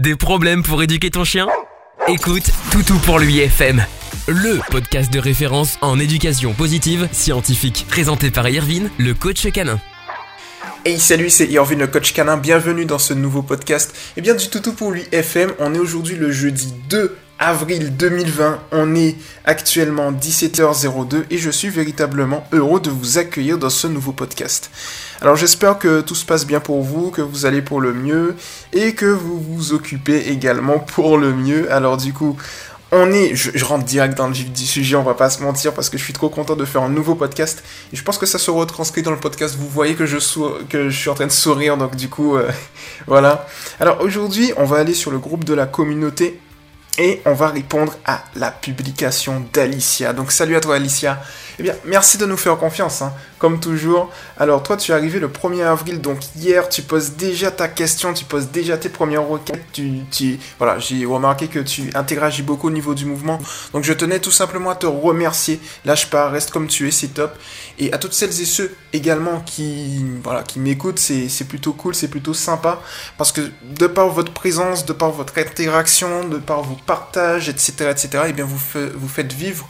Des problèmes pour éduquer ton chien? Écoute Toutou pour lui FM, le podcast de référence en éducation positive scientifique, présenté par Irvine, le coach canin. Hey salut, c'est Irvine le coach canin, bienvenue dans ce nouveau podcast. Et bien du Toutou pour lui FM, on est aujourd'hui le jeudi 2 avril 2020, on est actuellement 17h02 et je suis véritablement heureux de vous accueillir dans ce nouveau podcast. Alors j'espère que tout se passe bien pour vous, que vous allez pour le mieux et que vous vous occupez également pour le mieux. Alors du coup, on est, je, rentre direct dans le vif du sujet, on va pas se mentir parce que je suis trop content de faire un nouveau podcast et je pense que ça se retranscrit dans le podcast. Vous voyez que je, suis en train de sourire, donc du coup, euh, voilà. Alors aujourd'hui, on va aller sur le groupe de la communauté et on va répondre à la publication d'Alicia. Donc salut à toi Alicia. Eh bien, merci de nous faire confiance, hein, comme toujours. Alors toi, tu es arrivé le 1er avril, donc hier, tu poses déjà ta question, tu poses déjà tes premières requêtes. Tu, voilà, j'ai remarqué que tu interagis beaucoup au niveau du mouvement. Donc je tenais tout simplement à te remercier. Lâche pas, reste comme tu es, c'est top. Et à toutes celles et ceux également qui, voilà, qui m'écoutent, c'est plutôt cool, c'est plutôt sympa. Parce que de par votre présence, de par votre interaction, de par vos partages, etc., etc., et bien vous, vous faites vivre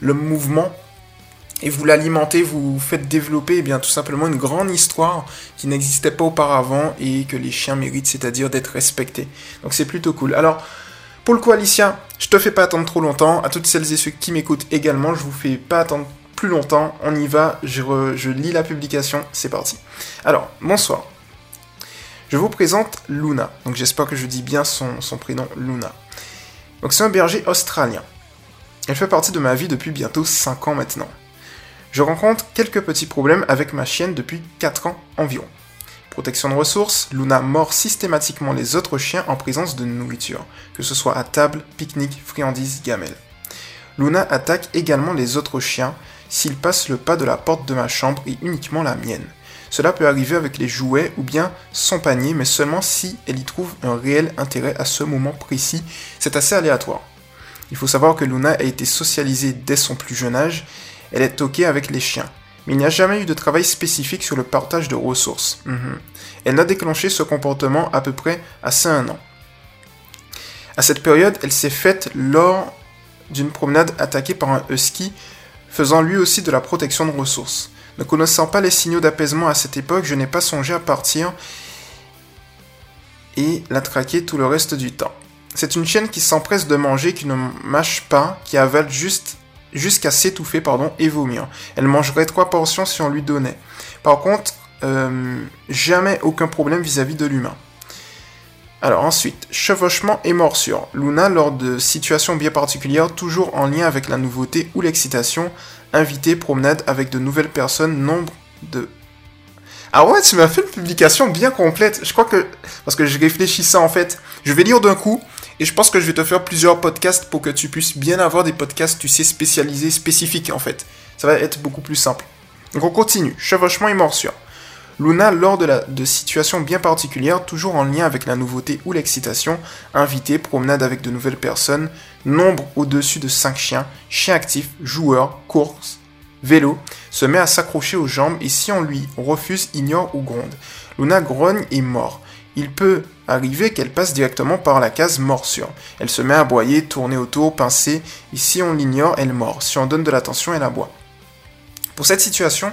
le mouvement et vous l'alimentez, vous faites développer eh bien tout simplement une grande histoire qui n'existait pas auparavant et que les chiens méritent, c'est-à-dire d'être respectés. Donc c'est plutôt cool. Alors, pour le coup, Alicia, je te fais pas attendre trop longtemps. À toutes celles et ceux qui m'écoutent également, je vous fais pas attendre plus longtemps. On y va, je, lis la publication, c'est parti. Alors, bonsoir. Je vous présente Luna. Donc j'espère que je dis bien son, son prénom, Luna. Donc c'est un berger australien. Elle fait partie de ma vie depuis bientôt 5 ans maintenant. Je rencontre quelques petits problèmes avec ma chienne depuis 4 ans environ. Protection de ressources, Luna mord systématiquement les autres chiens en présence de nourriture, que ce soit à table, pique-nique, friandises, gamelles. Luna attaque également les autres chiens s'ils passent le pas de la porte de ma chambre et uniquement la mienne. Cela peut arriver avec les jouets ou bien son panier, mais seulement si elle y trouve un réel intérêt à ce moment précis. C'est assez aléatoire. Il faut savoir que Luna a été socialisée dès son plus jeune âge elle est toquée avec les chiens. Mais il n'y a jamais eu de travail spécifique sur le partage de ressources. Mhm. Elle n'a déclenché ce comportement à peu près à 5 ans. À cette période, elle s'est faite lors d'une promenade attaquée par un husky, faisant lui aussi de la protection de ressources. Ne connaissant pas les signaux d'apaisement à cette époque, je n'ai pas songé à partir et la traquer tout le reste du temps. C'est une chienne qui s'empresse de manger, qui ne mâche pas, qui avale juste jusqu'à s'étouffer pardon, et vomir. Elle mangerait trois portions si on lui donnait. Par contre, euh, jamais aucun problème vis-à-vis de l'humain. Alors ensuite, chevauchement et morsure. Luna, lors de situations bien particulières, toujours en lien avec la nouveauté ou l'excitation, invité, promenade avec de nouvelles personnes, nombre de... Ah ouais, tu m'as fait une publication bien complète. Je crois que... Parce que je réfléchissais en fait. Je vais lire d'un coup. Et je pense que je vais te faire plusieurs podcasts pour que tu puisses bien avoir des podcasts, tu sais, spécialisés, spécifiques en fait. Ça va être beaucoup plus simple. Donc on continue. Chevauchement et morsure. Luna, lors de, la, de situations bien particulières, toujours en lien avec la nouveauté ou l'excitation, invité, promenade avec de nouvelles personnes, nombre au-dessus de 5 chiens, chien actif, joueur, course, vélo, se met à s'accrocher aux jambes et si on lui refuse, ignore ou gronde. Luna grogne et mord il peut arriver qu'elle passe directement par la case morsure. Elle se met à aboyer, tourner autour, pincer, et si on l'ignore, elle mord. Si on donne de l'attention, elle aboie. Pour cette situation,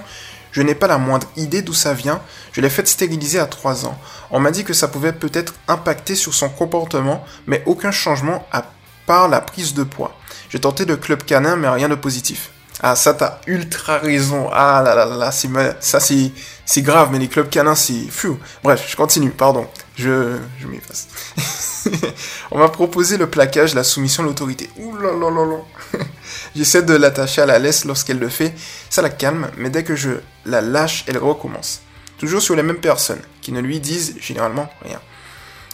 je n'ai pas la moindre idée d'où ça vient, je l'ai faite stériliser à 3 ans. On m'a dit que ça pouvait peut-être impacter sur son comportement, mais aucun changement à part la prise de poids. J'ai tenté le club canin, mais rien de positif. Ah, ça, t'as ultra raison. Ah là là là, c'est ça, c'est grave, mais les clubs canins, c'est fou. Bref, je continue, pardon. Je, je m'efface. On m'a proposé le plaquage, la soumission l'autorité. Ouh là là là là. J'essaie de l'attacher à la laisse lorsqu'elle le fait. Ça la calme, mais dès que je la lâche, elle recommence. Toujours sur les mêmes personnes, qui ne lui disent généralement rien.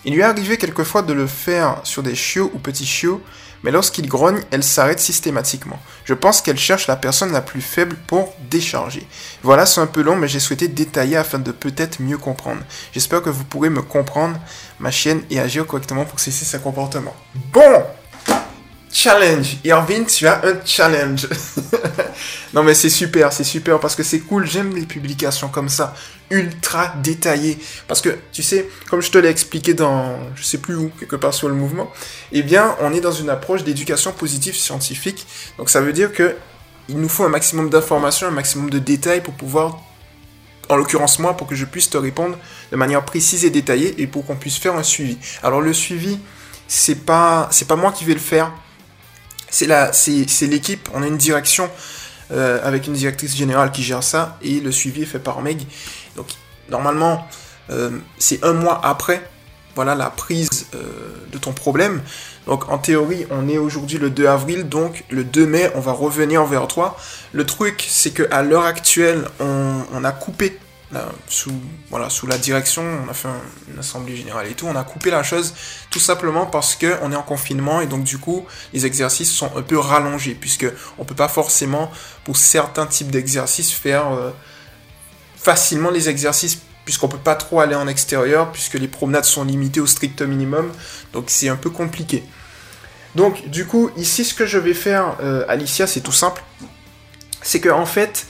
Il lui est arrivé quelquefois de le faire sur des chiots ou petits chiots, mais lorsqu'il grogne, elle s'arrête systématiquement. Je pense qu'elle cherche la personne la plus faible pour décharger. Voilà, c'est un peu long, mais j'ai souhaité détailler afin de peut-être mieux comprendre. J'espère que vous pourrez me comprendre, ma chienne, et agir correctement pour cesser ce comportement. Bon Challenge Irvine, tu as un challenge Non mais c'est super, c'est super parce que c'est cool, j'aime les publications comme ça, ultra détaillées. Parce que, tu sais, comme je te l'ai expliqué dans, je sais plus où, quelque part sur le mouvement, eh bien, on est dans une approche d'éducation positive scientifique. Donc ça veut dire que il nous faut un maximum d'informations, un maximum de détails pour pouvoir, en l'occurrence moi, pour que je puisse te répondre de manière précise et détaillée et pour qu'on puisse faire un suivi. Alors le suivi, c'est pas, c'est pas moi qui vais le faire. C'est la, c'est, c'est l'équipe. On a une direction euh, avec une directrice générale qui gère ça et le suivi est fait par Meg. Donc normalement, euh, c'est un mois après voilà la prise euh, de ton problème. Donc en théorie, on est aujourd'hui le 2 avril, donc le 2 mai, on va revenir vers toi. Le truc, c'est que à l'heure actuelle, on, a coupé sous, la direction, on a fait une assemblée générale et tout, on a coupé la chose tout simplement parce qu'on est en confinement et donc du coup les exercices sont un peu rallongés puisque on peut pas forcément pour certains types d'exercices faire euh, facilement les exercices puisqu'on peut pas trop aller en extérieur puisque les promenades sont limitées au strict minimum. Donc c'est un peu compliqué. Donc du coup ici ce que je vais faire euh, Alicia c'est tout simple. C'est que en fait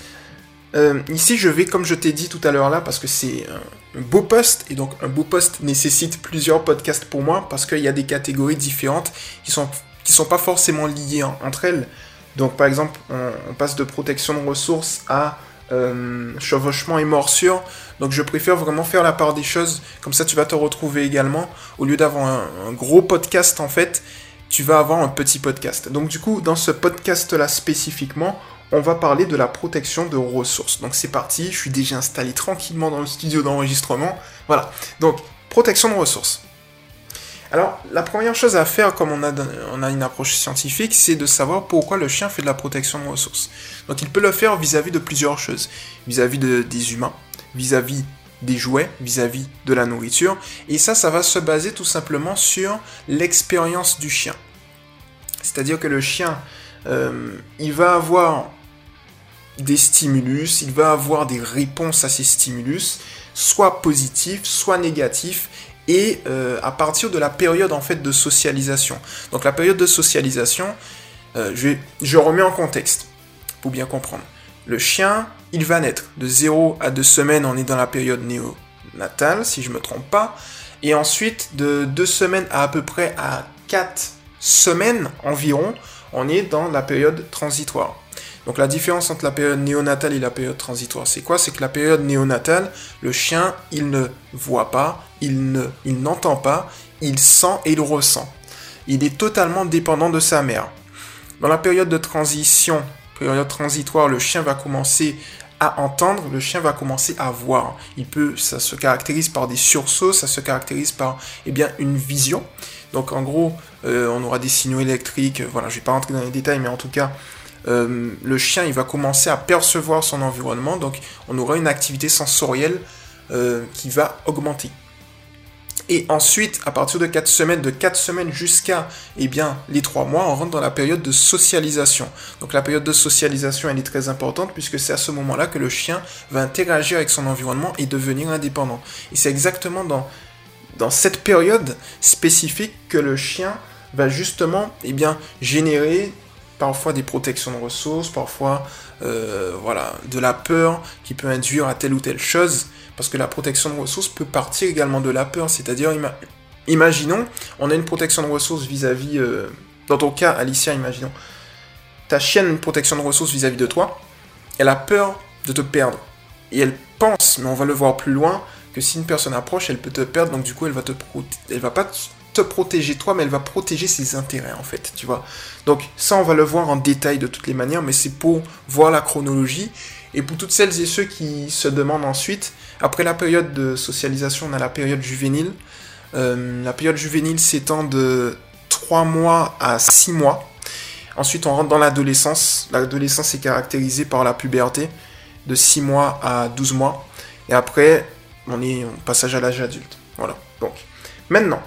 euh, ici, je vais, comme je t'ai dit tout à l'heure là, parce que c'est un, beau poste, et donc un beau poste nécessite plusieurs podcasts pour moi, parce qu'il y a des catégories différentes qui sont, qui sont pas forcément liées entre elles. Donc, par exemple, on, passe de protection de ressources à euh, chevauchement et morsure. Donc, je préfère vraiment faire la part des choses. Comme ça, tu vas te retrouver également. Au lieu d'avoir un gros podcast, en fait, tu vas avoir un petit podcast. Donc, du coup, dans ce podcast-là spécifiquement, on va parler de la protection de ressources. Donc c'est parti, je suis déjà installé tranquillement dans le studio d'enregistrement. Voilà, donc protection de ressources. Alors la première chose à faire, comme on a, une approche scientifique, c'est de savoir pourquoi le chien fait de la protection de ressources. Donc il peut le faire vis-à-vis de plusieurs choses. Vis-à-vis des humains, vis-à-vis des jouets, vis-à-vis de la nourriture. Et ça, ça va se baser tout simplement sur l'expérience du chien. C'est-à-dire que le chien, euh, il va avoir des stimulus, il va avoir des réponses à ces stimulus, soit positifs, soit négatifs, et euh, à partir de la période en fait de socialisation. Donc la période de socialisation, euh, je, remets en contexte pour bien comprendre. Le chien, il va naître de 0 à 2 semaines, on est dans la période néonatale, si je ne me trompe pas, et ensuite de 2 semaines à à peu près à 4 semaines environ, on est dans la période transitoire. Donc la différence entre la période néonatale et la période transitoire, c'est quoi? C'est que la période néonatale, le chien, il ne voit pas, il ne, il n'entend pas, il sent et il ressent. Il est totalement dépendant de sa mère. Dans la période de transition, période transitoire, le chien va commencer à entendre, le chien va commencer à voir. Il peut, ça se caractérise par des sursauts, ça se caractérise par, eh bien, une vision. Donc en gros, euh, on aura des signaux électriques. Voilà, je vais pas rentrer dans les détails, mais en tout cas, euh, le chien il va commencer à percevoir son environnement, donc on aura une activité sensorielle euh, qui va augmenter. Et ensuite, à partir de 4 semaines, de 4 semaines jusqu'à eh bien, les 3 mois, on rentre dans la période de socialisation. Donc la période de socialisation, elle est très importante puisque c'est à ce moment-là que le chien va interagir avec son environnement et devenir indépendant. Et c'est exactement dans, dans cette période spécifique que le chien va justement eh bien, générer parfois des protections de ressources, parfois euh, voilà, de la peur qui peut induire à telle ou telle chose, parce que la protection de ressources peut partir également de la peur, c'est-à-dire, imaginons, on a une protection de ressources vis-à-vis, euh, dans ton cas, Alicia, imaginons, ta chienne une protection de ressources vis-à-vis de toi, elle a peur de te perdre, et elle pense, mais on va le voir plus loin, que si une personne approche, elle peut te perdre, donc du coup, elle va te elle va pas te protéger toi, mais elle va protéger ses intérêts en fait, tu vois. Donc ça, on va le voir en détail de toutes les manières, mais c'est pour voir la chronologie. Et pour toutes celles et ceux qui se demandent ensuite, après la période de socialisation, on a la période juvénile. Euh, la période juvénile s'étend de 3 mois à 6 mois. Ensuite, on rentre dans l'adolescence. L'adolescence est caractérisée par la puberté, de 6 mois à 12 mois. Et après, on est en passage à l'âge adulte. Voilà. Donc, maintenant,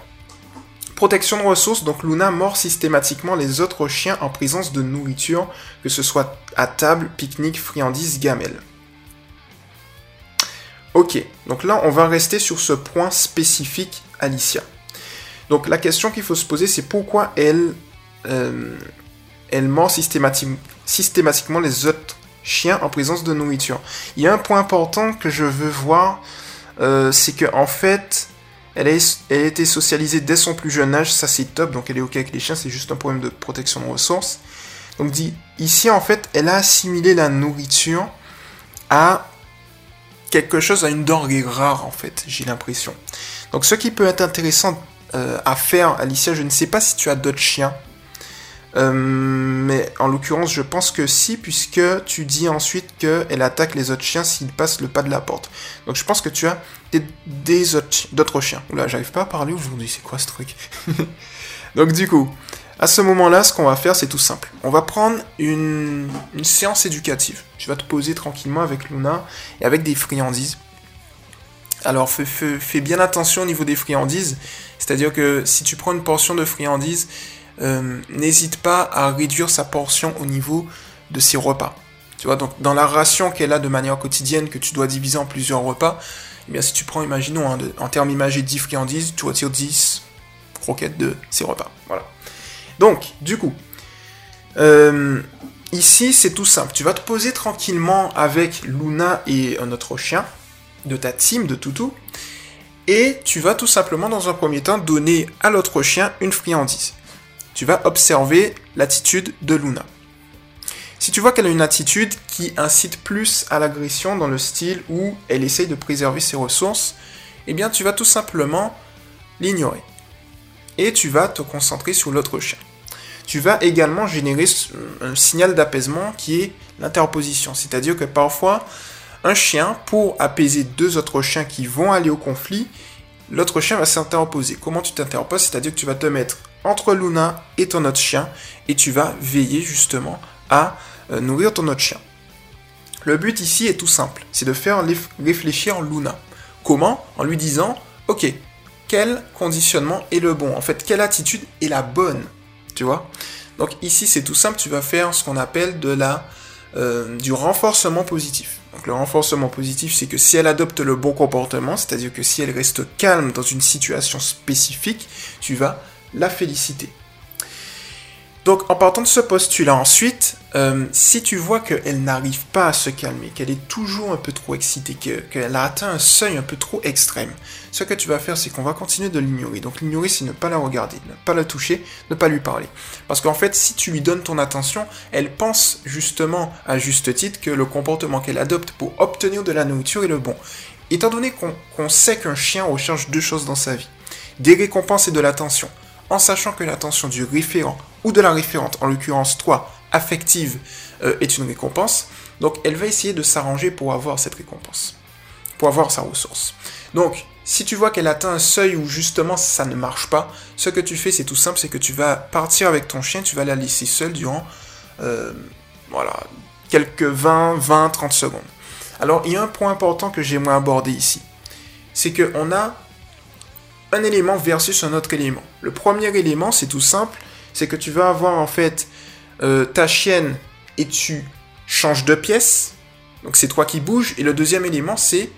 Protection de ressources, donc Luna mord systématiquement les autres chiens en présence de nourriture, que ce soit à table, pique-nique, friandises, gamelles. Ok, donc là on va rester sur ce point spécifique Alicia. Donc la question qu'il faut se poser c'est pourquoi elle, euh, elle mord systématiquement les autres chien en présence de nourriture. Il y a un point important que je veux voir, euh, c'est que en fait, elle a, été socialisée dès son plus jeune âge, ça c'est top, donc elle est ok avec les chiens, c'est juste un problème de protection de ressources. Donc dit, ici en fait, elle a assimilé la nourriture à quelque chose, à une denrée rare en fait, j'ai l'impression. Donc ce qui peut être intéressant euh, à faire, Alicia, je ne sais pas si tu as d'autres chiens, euh, mais en l'occurrence, je pense que si, puisque tu dis ensuite qu'elle attaque les autres chiens s'ils passent le pas de la porte. Donc je pense que tu as des, d'autres chiens. Oula, j'arrive pas à parler aujourd'hui, c'est quoi ce truc? Donc du coup, à ce moment-là, ce qu'on va faire, c'est tout simple. On va prendre une, séance éducative. Tu vas te poser tranquillement avec Luna et avec des friandises. Alors fais, bien attention au niveau des friandises. C'est-à-dire que si tu prends une portion de friandises, euh, n'hésite pas à réduire sa portion au niveau de ses repas. Tu vois, donc dans la ration qu'elle a de manière quotidienne, que tu dois diviser en plusieurs repas, eh bien si tu prends, imaginons, hein, en termes imagés 10 friandises, tu retires 10 croquettes de ces repas. Voilà. Donc, du coup, euh, ici c'est tout simple. Tu vas te poser tranquillement avec Luna et un autre chien de ta team de toutou. Et tu vas tout simplement dans un premier temps donner à l'autre chien une friandise. Tu vas observer l'attitude de Luna. Si tu vois qu'elle a une attitude qui incite plus à l'agression dans le style où elle essaye de préserver ses ressources, eh bien tu vas tout simplement l'ignorer et tu vas te concentrer sur l'autre chien. Tu vas également générer un signal d'apaisement qui est l'interposition. C'est-à-dire que parfois, un chien, pour apaiser deux autres chiens qui vont aller au conflit, l'autre chien va s'interposer. Comment tu t'interposes? C'est-à-dire que tu vas te mettre entre Luna et ton autre chien et tu vas veiller justement à euh, nourrir ton autre chien. Le but ici est tout simple, c'est de faire réfléchir Luna. Comment? En lui disant, ok, quel conditionnement est le bon? En fait, quelle attitude est la bonne? Tu vois? Donc ici, c'est tout simple, tu vas faire ce qu'on appelle de la, euh, du renforcement positif. Donc le renforcement positif, c'est que si elle adopte le bon comportement, c'est-à-dire que si elle reste calme dans une situation spécifique, tu vas la féliciter. Donc en partant de ce postulat ensuite, euh, si tu vois qu'elle n'arrive pas à se calmer, qu'elle est toujours un peu trop excitée, qu'elle a atteint un seuil un peu trop extrême, ce que tu vas faire c'est qu'on va continuer de l'ignorer. Donc l'ignorer c'est ne pas la regarder, ne pas la toucher, ne pas lui parler. Parce qu'en fait si tu lui donnes ton attention, elle pense justement à juste titre que le comportement qu'elle adopte pour obtenir de la nourriture est le bon. Étant donné qu'on sait qu'un chien recherche deux choses dans sa vie, des récompenses et de l'attention, en sachant que l'attention du référent ou de la référente, en l'occurrence toi, affective, euh, est une récompense, donc elle va essayer de s'arranger pour avoir cette récompense, pour avoir sa ressource. Donc, si tu vois qu'elle atteint un seuil où justement ça ne marche pas, ce que tu fais c'est tout simple, c'est que tu vas partir avec ton chien, tu vas la laisser seule durant, euh, voilà, quelques 20, 20, 30 secondes. Alors, il y a un point important que j'aimerais aborder ici. C'est qu'on a un élément versus un autre élément. Le premier élément, c'est tout simple, c'est que tu vas avoir en fait euh, ta chienne et tu changes de pièce, donc c'est toi qui bouges, et le deuxième élément, c'est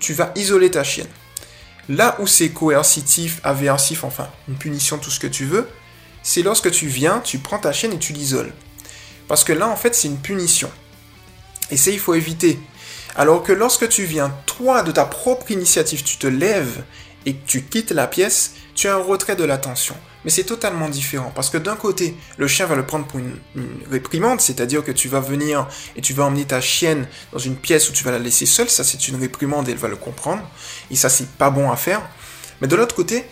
tu vas isoler ta chienne. Là où c'est coercitif, aversif, enfin, une punition, tout ce que tu veux, c'est lorsque tu viens, tu prends ta chienne et tu l'isoles. Parce que là, en fait, c'est une punition. Et ça, il faut éviter. Alors que lorsque tu viens, toi, de ta propre initiative, tu te lèves et que tu quittes la pièce, tu as un retrait de l'attention. Mais c'est totalement différent parce que d'un côté, le chien va le prendre pour une, réprimande, c'est-à-dire que tu vas venir et tu vas emmener ta chienne dans une pièce où tu vas la laisser seule, ça c'est une réprimande et elle va le comprendre, et ça c'est pas bon à faire. Mais de l'autre côté,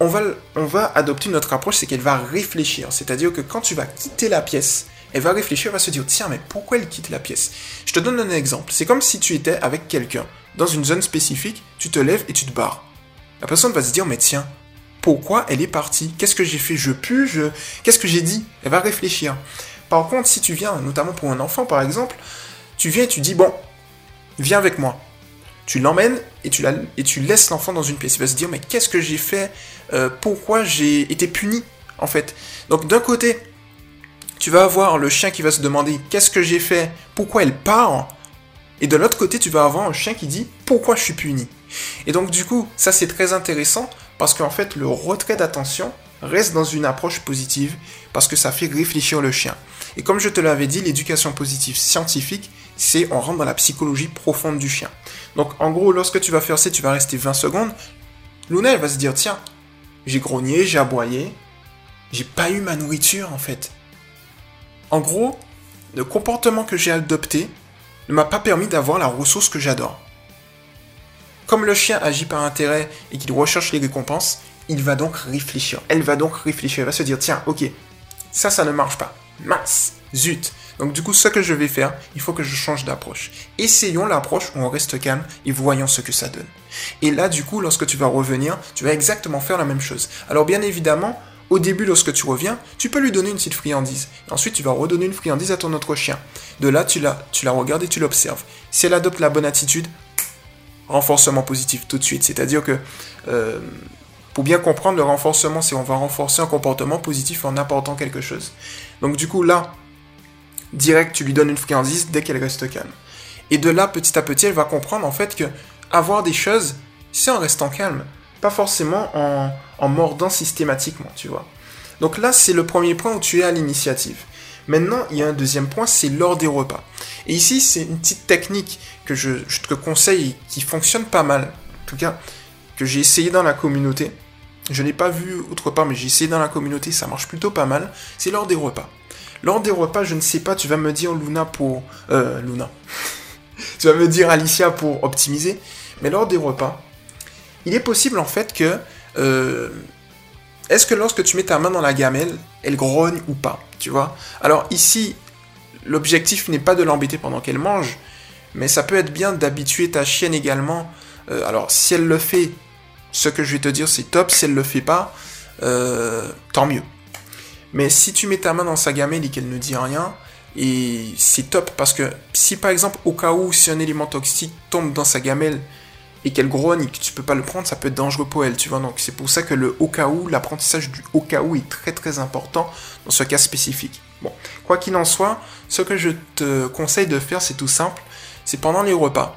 on va, on va adopter notre approche, c'est qu'elle va réfléchir, c'est-à-dire que quand tu vas quitter la pièce, elle va réfléchir, elle va se dire tiens mais pourquoi elle quitte la pièce? Je te donne un exemple, c'est comme si tu étais avec quelqu'un dans une zone spécifique, tu te lèves et tu te barres. La personne va se dire, mais tiens, pourquoi elle est partie? Qu'est-ce que j'ai fait? Je pue je... Qu'est-ce que j'ai dit? Elle va réfléchir. Par contre, si tu viens, notamment pour un enfant par exemple, tu viens et tu dis, bon, viens avec moi. Tu l'emmènes et tu, laisses l'enfant dans une pièce. Il va se dire, mais qu'est-ce que j'ai fait? Euh, Pourquoi j'ai été puni En fait? Donc d'un côté, tu vas avoir le chien qui va se demander, qu'est-ce que j'ai fait? Pourquoi elle part? Et de l'autre côté, tu vas avoir un chien qui dit, pourquoi je suis puni? Et donc du coup, ça c'est très intéressant parce qu'en fait le retrait d'attention reste dans une approche positive parce que ça fait réfléchir le chien. Et comme je te l'avais dit, l'éducation positive scientifique, c'est on rentre dans la psychologie profonde du chien. Donc en gros, lorsque tu vas faire ça, tu vas rester 20 secondes. Luna, elle va se dire, tiens, j'ai grogné, j'ai aboyé, j'ai pas eu ma nourriture en fait. En gros, le comportement que j'ai adopté ne m'a pas permis d'avoir la ressource que j'adore. Comme le chien agit par intérêt et qu'il recherche les récompenses, il va donc réfléchir. Elle va donc réfléchir. Elle va se dire, tiens, ok, ça, ça ne marche pas. Mince, zut. Donc du coup, ce que je vais faire, il faut que je change d'approche. Essayons l'approche où on reste calme et voyons ce que ça donne. Et là, du coup, lorsque tu vas revenir, tu vas exactement faire la même chose. Alors bien évidemment, au début, lorsque tu reviens, tu peux lui donner une petite friandise. Ensuite, tu vas redonner une friandise à ton autre chien. De là, tu la, tu la regardes et tu l'observes. Si elle adopte la bonne attitude, renforcement positif tout de suite. C'est-à-dire que, euh, pour bien comprendre, le renforcement, c'est on va renforcer un comportement positif en apportant quelque chose. Donc du coup, là, direct, tu lui donnes une friandise dès qu'elle reste calme. Et de là, petit à petit, elle va comprendre en fait que avoir des choses, c'est en restant calme pas forcément en, mordant systématiquement, tu vois. Donc là, c'est le premier point où tu es à l'initiative. Maintenant, il y a un deuxième point, c'est lors des repas. Et ici, c'est une petite technique que je, te conseille qui fonctionne pas mal. En tout cas, que j'ai essayé dans la communauté. Je n'ai pas vu autre part, mais j'ai essayé dans la communauté, ça marche plutôt pas mal. C'est lors des repas. Lors des repas, je ne sais pas, tu vas me dire Luna pour... Euh, Luna. tu vas me dire Alicia pour optimiser. Mais lors des repas, il est possible en fait que... Euh, est-ce que lorsque tu mets ta main dans la gamelle, elle grogne ou pas Tu vois? Alors ici, l'objectif n'est pas de l'embêter pendant qu'elle mange, mais ça peut être bien d'habituer ta chienne également. Euh, alors si elle le fait, ce que je vais te dire c'est top. Si elle le fait pas, euh, tant mieux. Mais si tu mets ta main dans sa gamelle et qu'elle ne dit rien, et c'est top parce que si par exemple au cas où si un élément toxique tombe dans sa gamelle et qu'elle grogne et que tu peux pas le prendre, ça peut être dangereux pour elle, tu vois. Donc c'est pour ça que le au cas où, l'apprentissage du au cas où est très très important dans ce cas spécifique. Bon, quoi qu'il en soit, ce que je te conseille de faire, c'est tout simple, c'est pendant les repas,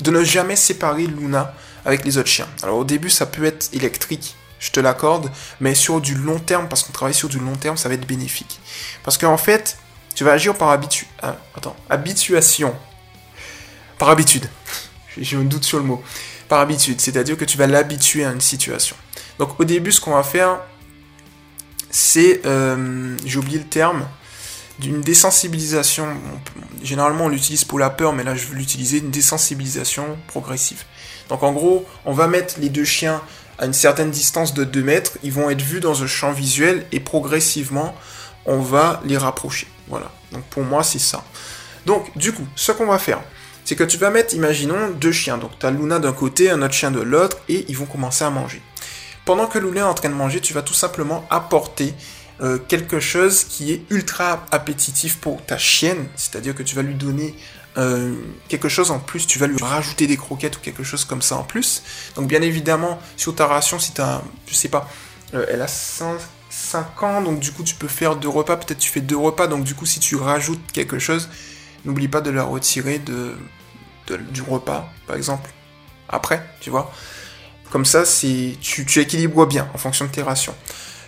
de ne jamais séparer Luna avec les autres chiens. Alors au début, ça peut être électrique, je te l'accorde, mais sur du long terme, parce qu'on travaille sur du long terme, ça va être bénéfique. Parce qu'en fait, tu vas agir par habitu... Ah, attends, habituation. Par habitude j'ai un doute sur le mot, par habitude, c'est-à-dire que tu vas l'habituer à une situation. Donc au début, ce qu'on va faire, c'est, euh, j'ai oublié le terme, d'une désensibilisation. Généralement, on l'utilise pour la peur, mais là, je veux l'utiliser, une désensibilisation progressive. Donc en gros, on va mettre les deux chiens à une certaine distance de 2 mètres, ils vont être vus dans un champ visuel et progressivement, on va les rapprocher. Voilà. Donc pour moi, c'est ça. Donc du coup, ce qu'on va faire, c'est que tu vas mettre, imaginons, deux chiens. Donc tu as Luna d'un côté, un autre chien de l'autre, et ils vont commencer à manger. Pendant que Luna est en train de manger, tu vas tout simplement apporter euh, quelque chose qui est ultra appétitif pour ta chienne, c'est-à-dire que tu vas lui donner euh, quelque chose en plus, tu vas lui rajouter des croquettes ou quelque chose comme ça en plus. Donc bien évidemment, sur ta ration, si tu as, je sais pas, euh, elle a 5, 5 ans, donc du coup tu peux faire deux repas, peut-être tu fais deux repas, donc du coup si tu rajoutes quelque chose, n'oublie pas de la retirer du repas, par exemple, après, tu vois. Comme ça, tu, tu équilibres bien en fonction de tes rations.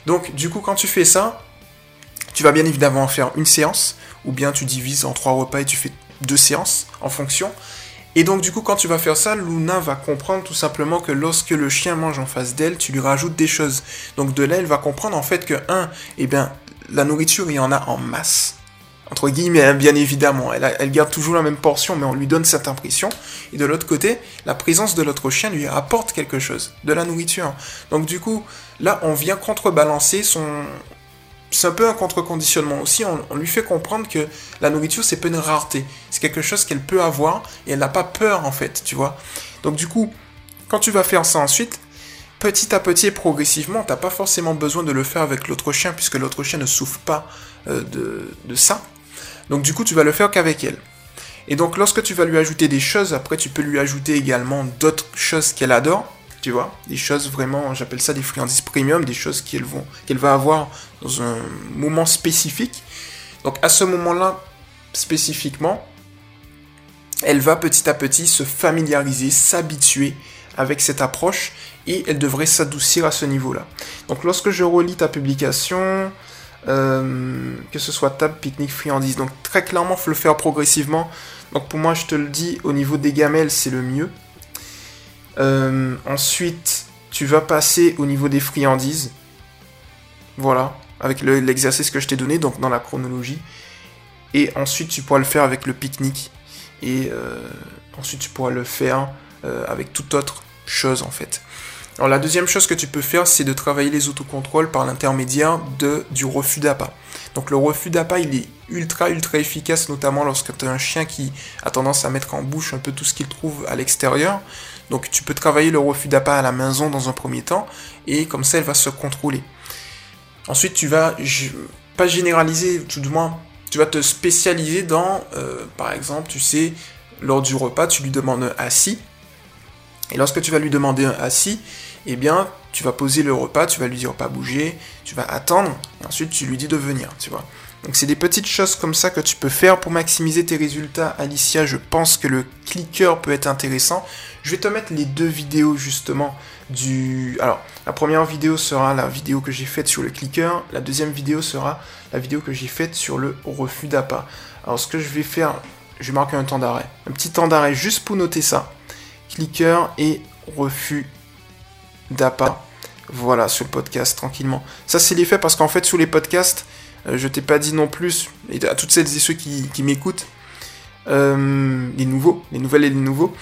Donc, du coup, quand tu fais ça, tu vas bien évidemment faire une séance, ou bien tu divises en trois repas et tu fais deux séances en fonction. Et donc, du coup, quand tu vas faire ça, Luna va comprendre tout simplement que lorsque le chien mange en face d'elle, tu lui rajoutes des choses. Donc, de là, elle va comprendre en fait que, un, eh bien, la nourriture, il y en a en masse entre guillemets, hein, bien évidemment. Elle, garde toujours la même portion, mais on lui donne cette impression. Et de l'autre côté, la présence de l'autre chien lui apporte quelque chose, de la nourriture. Donc du coup, là, on vient contrebalancer son... C'est un peu un contre-conditionnement aussi. On, lui fait comprendre que la nourriture, c'est pas une rareté. C'est quelque chose qu'elle peut avoir et elle n'a pas peur, en fait, tu vois. Donc du coup, quand tu vas faire ça ensuite, petit à petit et progressivement, t'as pas forcément besoin de le faire avec l'autre chien, puisque l'autre chien ne souffre pas euh, de, de ça. Donc du coup, tu vas le faire qu'avec elle. Et donc lorsque tu vas lui ajouter des choses, après tu peux lui ajouter également d'autres choses qu'elle adore, tu vois, des choses vraiment, j'appelle ça des friandises premium, des choses qu'elle qu'elle va avoir dans un moment spécifique. Donc à ce moment-là, spécifiquement, elle va petit à petit se familiariser, s'habituer avec cette approche et elle devrait s'adoucir à ce niveau-là. Donc lorsque je relis ta publication, euh, que ce soit table, pique-nique, friandise, donc très clairement, faut le faire progressivement. Donc pour moi, je te le dis, au niveau des gamelles, c'est le mieux. Euh, ensuite, tu vas passer au niveau des friandises. Voilà, avec l'exercice que je t'ai donné, donc dans la chronologie. Et ensuite, tu pourras le faire avec le pique-nique. Et euh, ensuite, tu pourras le faire avec toute autre chose en fait. Alors la deuxième chose que tu peux faire, c'est de travailler les autocontrôles par l'intermédiaire du refus d'appât. Donc le refus d'appât, il est ultra ultra efficace, notamment lorsque tu as un chien qui a tendance à mettre en bouche un peu tout ce qu'il trouve à l'extérieur. Donc tu peux travailler le refus d'appât à la maison dans un premier temps, et comme ça, elle va se contrôler. Ensuite, tu vas pas généraliser, tout du moins, tu vas te spécialiser dans, euh, par exemple, tu sais, lors du repas, tu lui demandes un assis. Et lorsque tu vas lui demander un assis, eh bien, tu vas poser le repas, tu vas lui dire pas bouger, tu vas attendre, et ensuite tu lui dis de venir, tu vois. Donc c'est des petites choses comme ça que tu peux faire pour maximiser tes résultats. Alicia, je pense que le clicker peut être intéressant. Je vais te mettre les deux vidéos justement du... Alors, la première vidéo sera la vidéo que j'ai faite sur le clicker. La deuxième vidéo sera la vidéo que j'ai faite sur le refus d'appât. Alors, ce que je vais faire, je vais marquer un temps d'arrêt. Un petit temps d'arrêt juste pour noter ça. Clicker et refus d'appât. Voilà, sur le podcast, tranquillement. Ça, c'est l'effet parce qu'en fait, sur les podcasts, euh, je t'ai pas dit non plus, et à toutes celles et ceux qui, m'écoutent, euh, les nouveaux, les nouvelles et les nouveaux,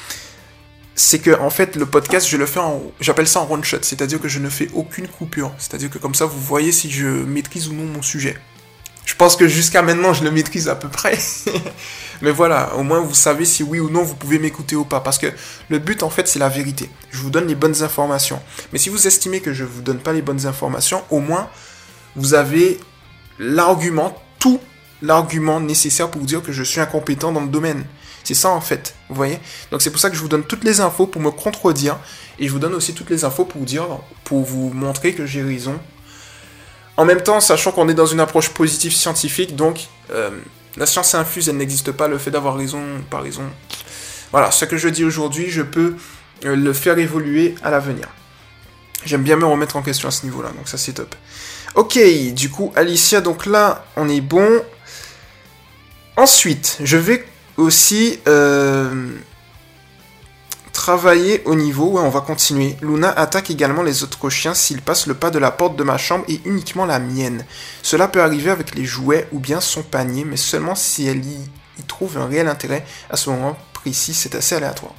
c'est que en fait le podcast je le fais en j'appelle ça en one shot c'est-à-dire que je ne fais aucune coupure c'est-à-dire que comme ça vous voyez si je maîtrise ou non mon sujet je pense que jusqu'à maintenant je le maîtrise à peu près Mais voilà, au moins vous savez si oui ou non vous pouvez m'écouter ou pas. Parce que le but en fait c'est la vérité. Je vous donne les bonnes informations. Mais si vous estimez que je ne vous donne pas les bonnes informations, au moins vous avez l'argument, tout l'argument nécessaire pour vous dire que je suis incompétent dans le domaine. C'est ça en fait, vous voyez? Donc c'est pour ça que je vous donne toutes les infos pour me contredire et je vous donne aussi toutes les infos pour vous dire, pour vous montrer que j'ai raison. En même temps, sachant qu'on est dans une approche positive scientifique, donc euh, la science infuse, elle n'existe pas. Le fait d'avoir raison par raison. Voilà, ce que je dis aujourd'hui, je peux euh, le faire évoluer à l'avenir. J'aime bien me remettre en question à ce niveau-là, donc ça c'est top. Ok, du coup, Alicia, donc là, on est bon. Ensuite, je vais aussi euh, travailler au niveau, on va continuer. Luna attaque également les autres chiens s'ils passent le pas de la porte de ma chambre et uniquement la mienne. Cela peut arriver avec les jouets ou bien son panier, mais seulement si elle y, trouve un réel intérêt. À ce moment précis, c'est assez aléatoire.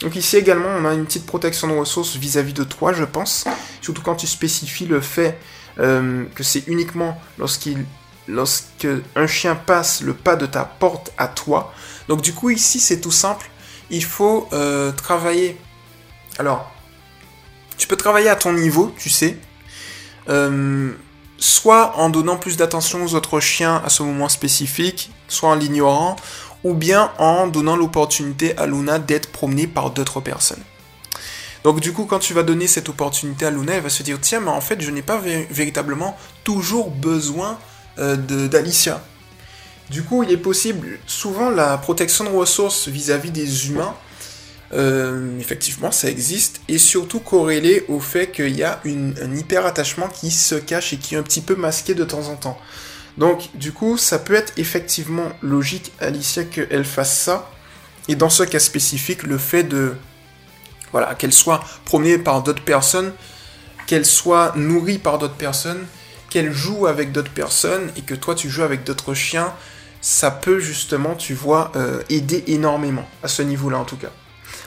Donc ici également, on a une petite protection de ressources vis-à-vis de toi, je pense. Surtout quand tu spécifies le fait euh, que c'est uniquement lorsqu'il lorsque un chien passe le pas de ta porte à toi. Donc du coup ici c'est tout simple il faut euh, travailler. Alors, tu peux travailler à ton niveau, tu sais. Euh, soit en donnant plus d'attention aux autres chiens à ce moment spécifique, soit en l'ignorant, ou bien en donnant l'opportunité à Luna d'être promenée par d'autres personnes. Donc du coup, quand tu vas donner cette opportunité à Luna, elle va se dire, tiens, mais en fait, je n'ai pas véritablement toujours besoin euh, d'Alicia. Du coup, il est possible, souvent la protection de ressources vis-à-vis des humains, euh, effectivement, ça existe, et surtout corrélé au fait qu'il y a un hyper-attachement qui se cache et qui est un petit peu masqué de temps en temps. Donc, du coup, ça peut être effectivement logique, Alicia, qu'elle fasse ça, et dans ce cas spécifique, le fait de, voilà, qu'elle soit promenée par d'autres personnes, qu'elle soit nourrie par d'autres personnes, qu'elle joue avec d'autres personnes, et que toi tu joues avec d'autres chiens, ça peut justement, tu vois, euh, aider énormément, à ce niveau-là en tout cas.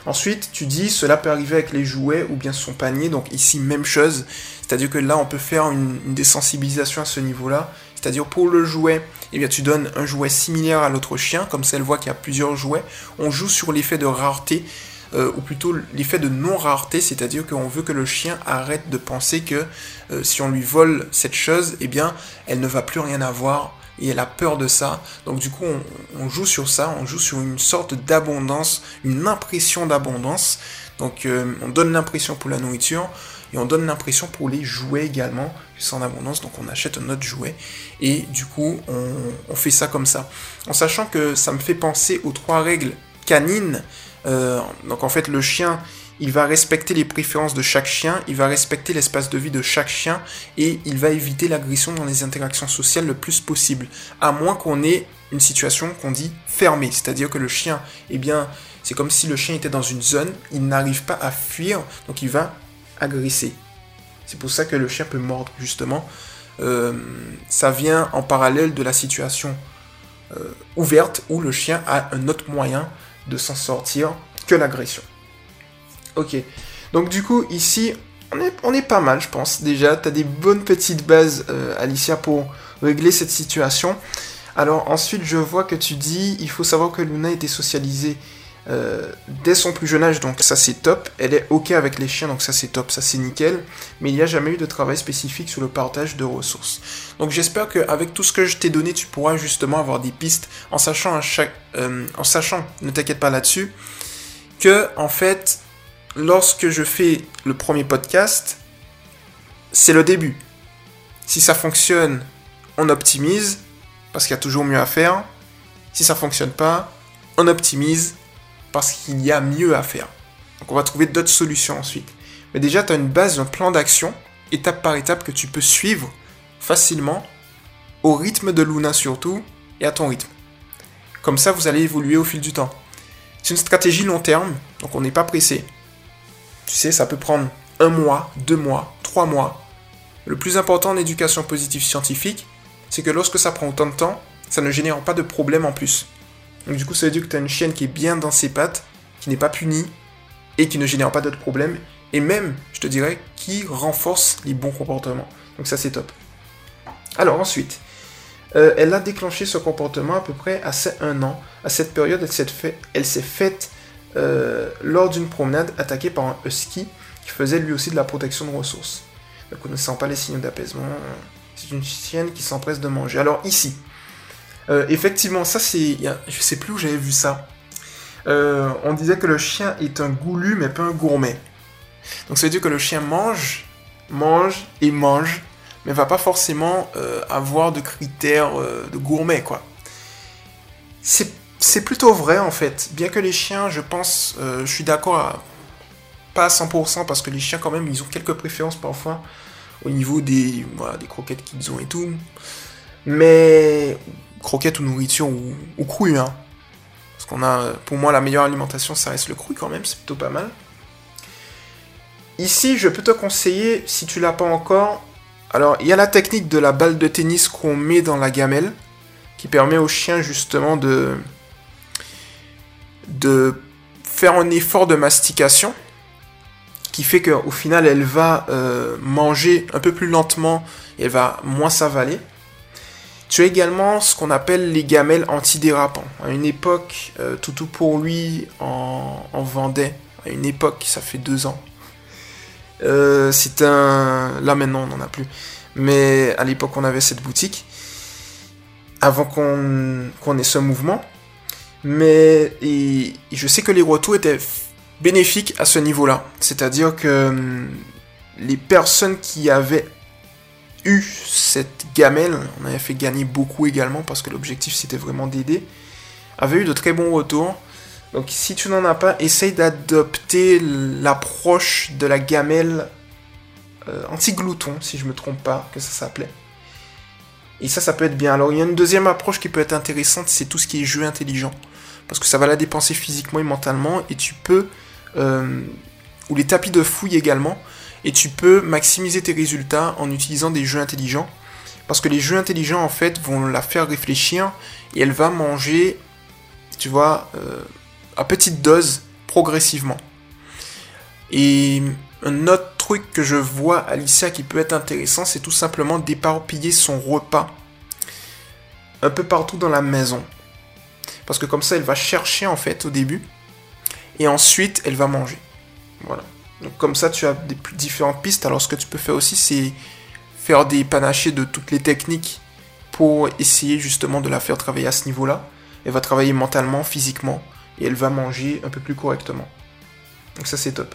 Ensuite, tu dis, cela peut arriver avec les jouets ou bien son panier, donc ici, même chose, c'est-à-dire que là, on peut faire une, désensibilisation à ce niveau-là, c'est-à-dire pour le jouet, eh bien, tu donnes un jouet similaire à l'autre chien, comme ça, elle voit qu'il y a plusieurs jouets, on joue sur l'effet de rareté, euh, ou plutôt l'effet de non-rareté, c'est-à-dire qu'on veut que le chien arrête de penser que euh, si on lui vole cette chose, eh bien, elle ne va plus rien avoir et elle a peur de ça. Donc du coup, on, joue sur ça, on joue sur une sorte d'abondance, une impression d'abondance. Donc euh, on donne l'impression pour la nourriture et on donne l'impression pour les jouets également, c'est en abondance. Donc on achète un autre jouet et du coup on, fait ça comme ça. En sachant que ça me fait penser aux trois règles canines. Euh, donc en fait le chien il va respecter les préférences de chaque chien, il va respecter l'espace de vie de chaque chien et il va éviter l'agression dans les interactions sociales le plus possible. À moins qu'on ait une situation qu'on dit fermée, c'est-à-dire que le chien, eh bien, c'est comme si le chien était dans une zone, il n'arrive pas à fuir, donc il va agresser. C'est pour ça que le chien peut mordre, justement. Euh, ça vient en parallèle de la situation euh, ouverte où le chien a un autre moyen de s'en sortir que l'agression. Ok. Donc du coup, ici, on est, on est pas mal, je pense. Déjà, tu as des bonnes petites bases, euh, Alicia, pour régler cette situation. Alors ensuite, je vois que tu dis, il faut savoir que Luna était socialisée euh, dès son plus jeune âge, donc ça c'est top. Elle est ok avec les chiens, donc ça c'est top, ça c'est nickel. Mais il n'y a jamais eu de travail spécifique sur le partage de ressources. Donc j'espère qu'avec tout ce que je t'ai donné, tu pourras justement avoir des pistes en sachant, chaque, euh, en sachant, ne t'inquiète pas là-dessus, que en fait, lorsque je fais le premier podcast, c'est le début. Si ça fonctionne, on optimise, parce qu'il y a toujours mieux à faire. Si ça fonctionne pas, on optimise, parce qu'il y a mieux à faire. Donc on va trouver d'autres solutions ensuite. Mais déjà, tu as une base, un plan d'action, étape par étape, que tu peux suivre facilement, au rythme de Luna surtout, et à ton rythme. Comme ça, vous allez évoluer au fil du temps. C'est une stratégie long terme, donc on n'est pas pressé. Tu sais, ça peut prendre un mois, deux mois, trois mois. Le plus important en éducation positive scientifique, c'est que lorsque ça prend autant de temps, ça ne génère pas de problème en plus. Donc du coup, ça veut dire que tu as une chienne qui est bien dans ses pattes, qui n'est pas punie, et qui ne génère pas d'autres problèmes, et même, je te dirais, qui renforce les bons comportements. Donc ça, c'est top. Alors ensuite, euh, elle a déclenché ce comportement à peu près à 1 an. À cette période, elle s'est faite euh, lors d'une promenade attaquée par un husky qui faisait lui aussi de la protection de ressources. Ne connaissant pas les signes d'apaisement, c'est une chienne qui s'empresse de manger. Alors ici, euh, effectivement, ça c'est, je sais plus où j'avais vu ça. Euh, on disait que le chien est un goulu mais pas un gourmet. Donc ça veut dire que le chien mange, mange et mange, mais va pas forcément avoir de critères de gourmet quoi. C'est c'est plutôt vrai en fait. Bien que les chiens, je pense, euh, je suis d'accord, pas à 100% parce que les chiens quand même, ils ont quelques préférences parfois au niveau des, des croquettes qu'ils ont et tout. Mais croquettes ou nourriture ou, ou hein. Parce qu'on a, pour moi, la meilleure alimentation, ça reste le cru quand même, c'est plutôt pas mal. Ici, je peux te conseiller, si tu l'as pas encore, alors il y a la technique de la balle de tennis qu'on met dans la gamelle, qui permet au chien justement de, de faire un effort de mastication qui fait qu'au final elle va euh, manger un peu plus lentement et elle va moins s'avaler. Tu as également ce qu'on appelle les gamelles antidérapants. À une époque, euh, Toutou pour lui en, vendait. À une époque, ça fait deux ans. Euh, c'est un. Là maintenant, on n'en a plus. Mais à l'époque, on avait cette boutique. Avant qu'on ait ce mouvement. Mais je sais que les retours étaient bénéfiques à ce niveau-là. C'est-à-dire que hum, les personnes qui avaient eu cette gamelle, on avait fait gagner beaucoup également parce que l'objectif c'était vraiment d'aider, avaient eu de très bons retours. Donc si tu n'en as pas, essaye d'adopter l'approche de la gamelle euh, anti-glouton, si je me trompe pas, que ça s'appelait. Et ça, ça peut être bien. Alors il y a une deuxième approche qui peut être intéressante, c'est tout ce qui est jeu intelligent parce que ça va la dépenser physiquement et mentalement, et tu peux, euh, ou les tapis de fouille également, et tu peux maximiser tes résultats en utilisant des jeux intelligents, parce que les jeux intelligents en fait vont la faire réfléchir, et elle va manger, tu vois, euh, à petite dose, progressivement. Et un autre truc que je vois Alicia qui peut être intéressant, c'est tout simplement d'éparpiller son repas. Un peu partout dans la maison. Parce que comme ça, elle va chercher en fait au début. Et ensuite, elle va manger. Voilà. Donc comme ça, tu as des différentes pistes. Alors ce que tu peux faire aussi, c'est faire des panachés de toutes les techniques pour essayer justement de la faire travailler à ce niveau-là. Elle va travailler mentalement, physiquement, et elle va manger un peu plus correctement. Donc ça c'est top.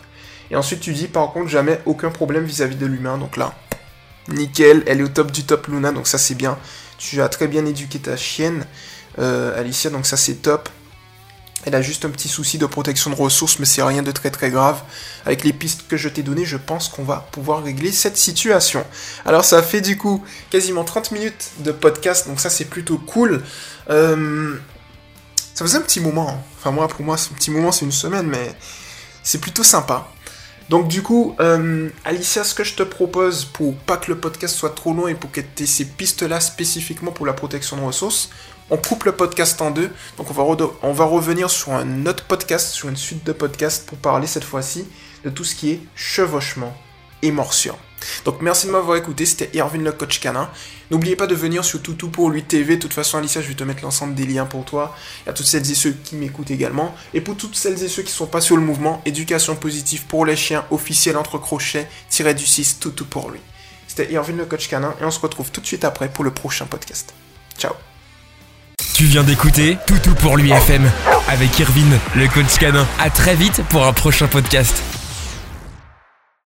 Et ensuite tu dis par contre jamais aucun problème vis-à-vis -vis de l'humain. Donc là, nickel, elle est au top du top Luna, donc ça c'est bien. Tu as très bien éduqué ta chienne. Euh, Alicia, donc ça c'est top. Elle a juste un petit souci de protection de ressources, mais c'est rien de très très grave. Avec les pistes que je t'ai données, je pense qu'on va pouvoir régler cette situation. Alors ça fait du coup quasiment 30 minutes de podcast, donc ça c'est plutôt cool. Euh, ça faisait un petit moment. Hein. Enfin moi, pour moi, un petit moment, c'est une semaine, mais c'est plutôt sympa. Donc du coup, euh, Alicia, ce que je te propose pour pas que le podcast soit trop long et pour que tu aies ces pistes-là spécifiquement pour la protection de ressources, on coupe le podcast en deux. Donc on va, on va revenir sur un autre podcast, sur une suite de podcasts pour parler cette fois-ci de tout ce qui est chevauchement et morsure. Donc merci de m'avoir écouté, c'était Irvin le coach canin. N'oubliez pas de venir sur Toutou pour lui TV. De toute façon, Alicia, je vais te mettre l'ensemble des liens pour toi. Et à toutes celles et ceux qui m'écoutent également. Et pour toutes celles et ceux qui sont pas sur le mouvement, éducation positive pour les chiens, officiel entre crochets, tiré du 6, Toutou pour lui. C'était Irvin le coach canin et on se retrouve tout de suite après pour le prochain podcast. Ciao. Tu viens d'écouter Toutou pour lui FM avec Irvin, le coach canin. À très vite pour un prochain podcast.